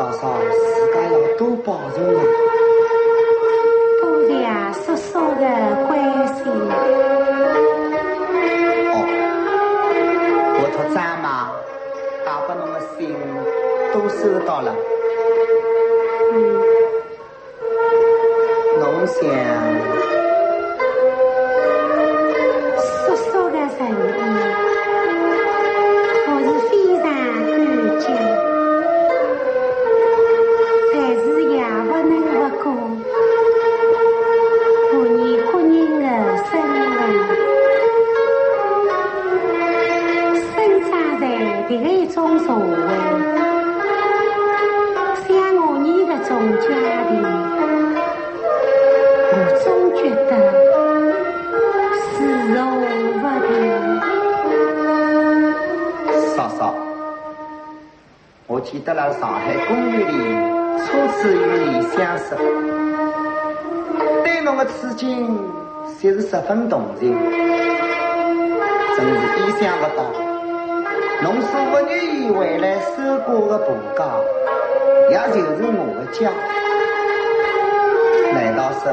嫂嫂自家要多保重啊！多谢叔叔的关心。哦，我托张妈打给侬的信都收到了。嗯，侬想？在，上海公园里初次与你相识，对侬的处境却是十分同情。真是意想不到，侬所不愿意回来守寡的婆家，也就是我的家。难道说，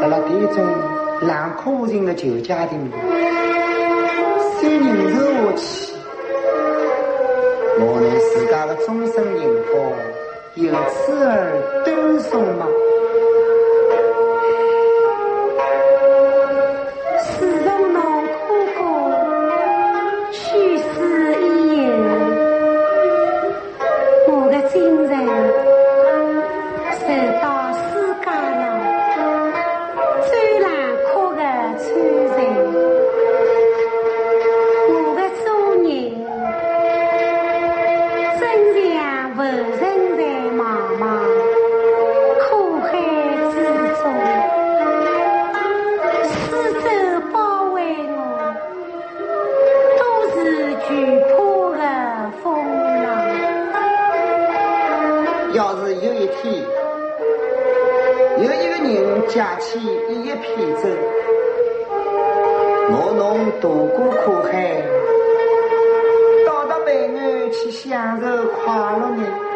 在了这种冷酷无情的旧家庭里，谁忍受下去？我乃自家的终身幸福，由此而断送吗？驾起一叶扁舟，我侬渡过苦海，到达北岸去享受快乐呢。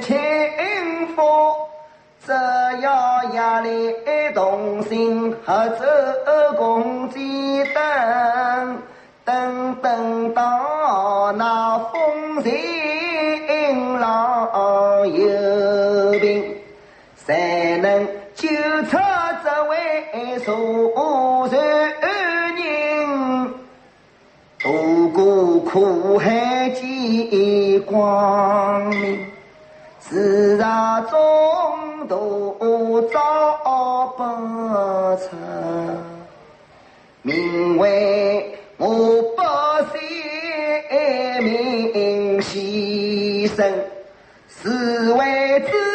清风，只要夜里同心合奏共济灯，等等到那风信浪有病，才能救出这位坐山人，渡过苦海见光明。策，名为我百姓名牺牲，是为自。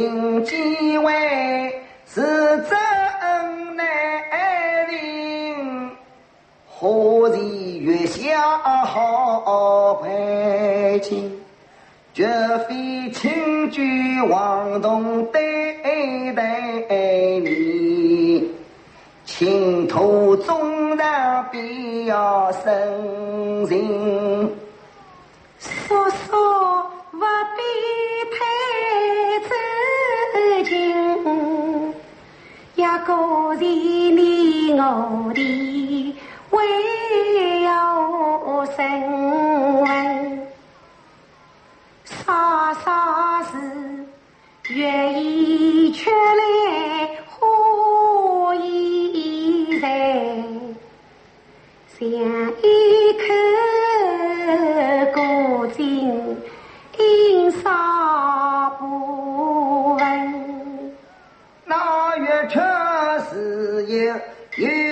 人见位是，真难定；何时月下好白情？绝非轻举妄动对待你，情途终然必要生情。说。个是你我的 Yeah.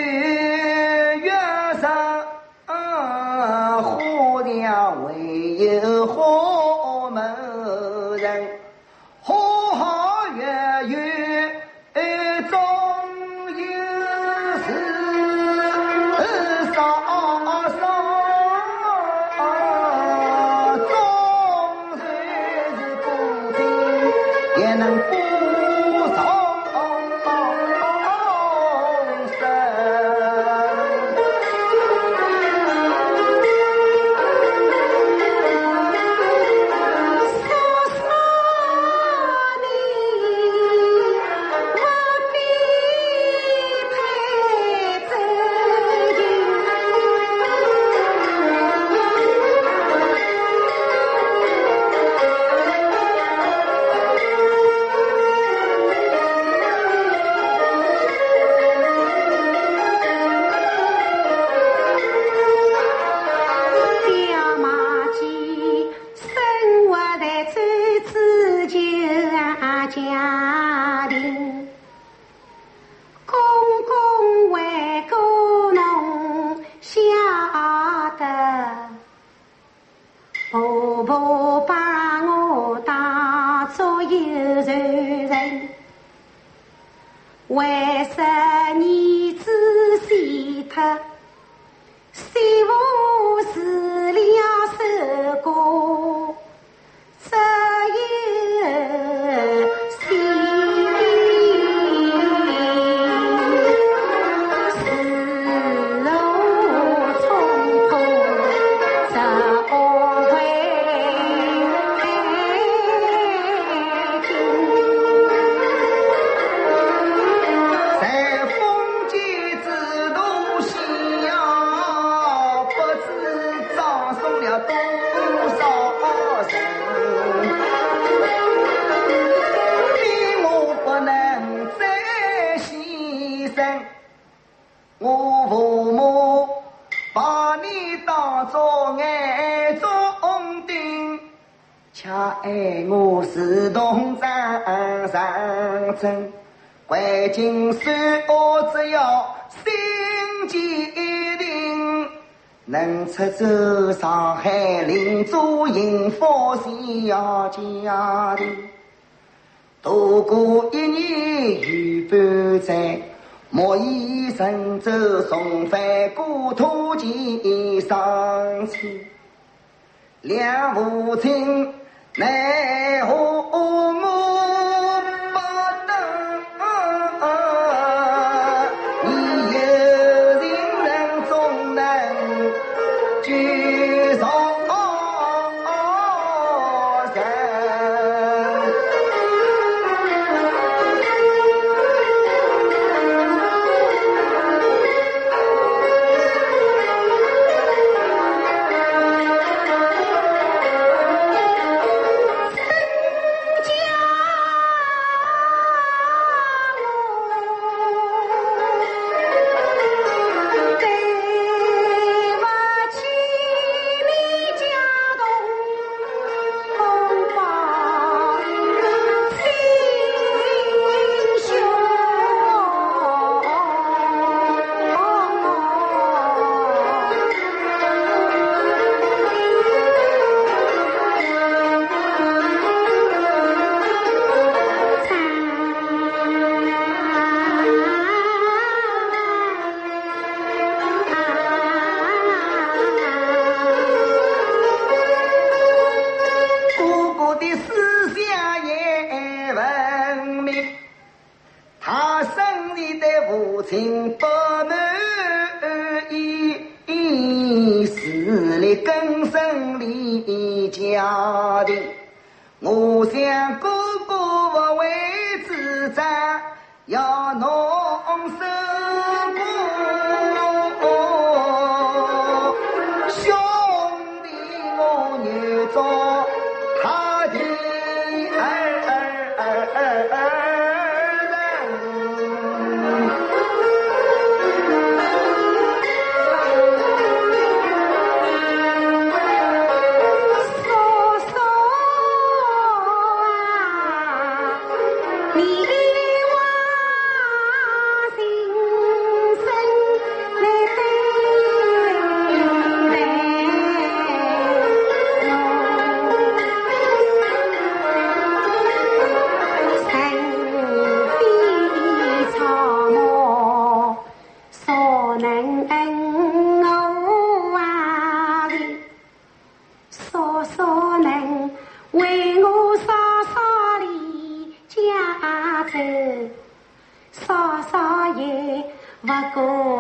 上阵，关键是我只要心坚定，能出走上海领主营发现要家庭，度过一年又半载，莫以神州重返故土前上去，两父亲。奈何我？根深立家庭，我想过。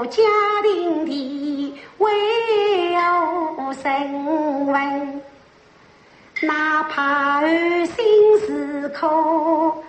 家庭的为有身份，哪怕儿心是苦。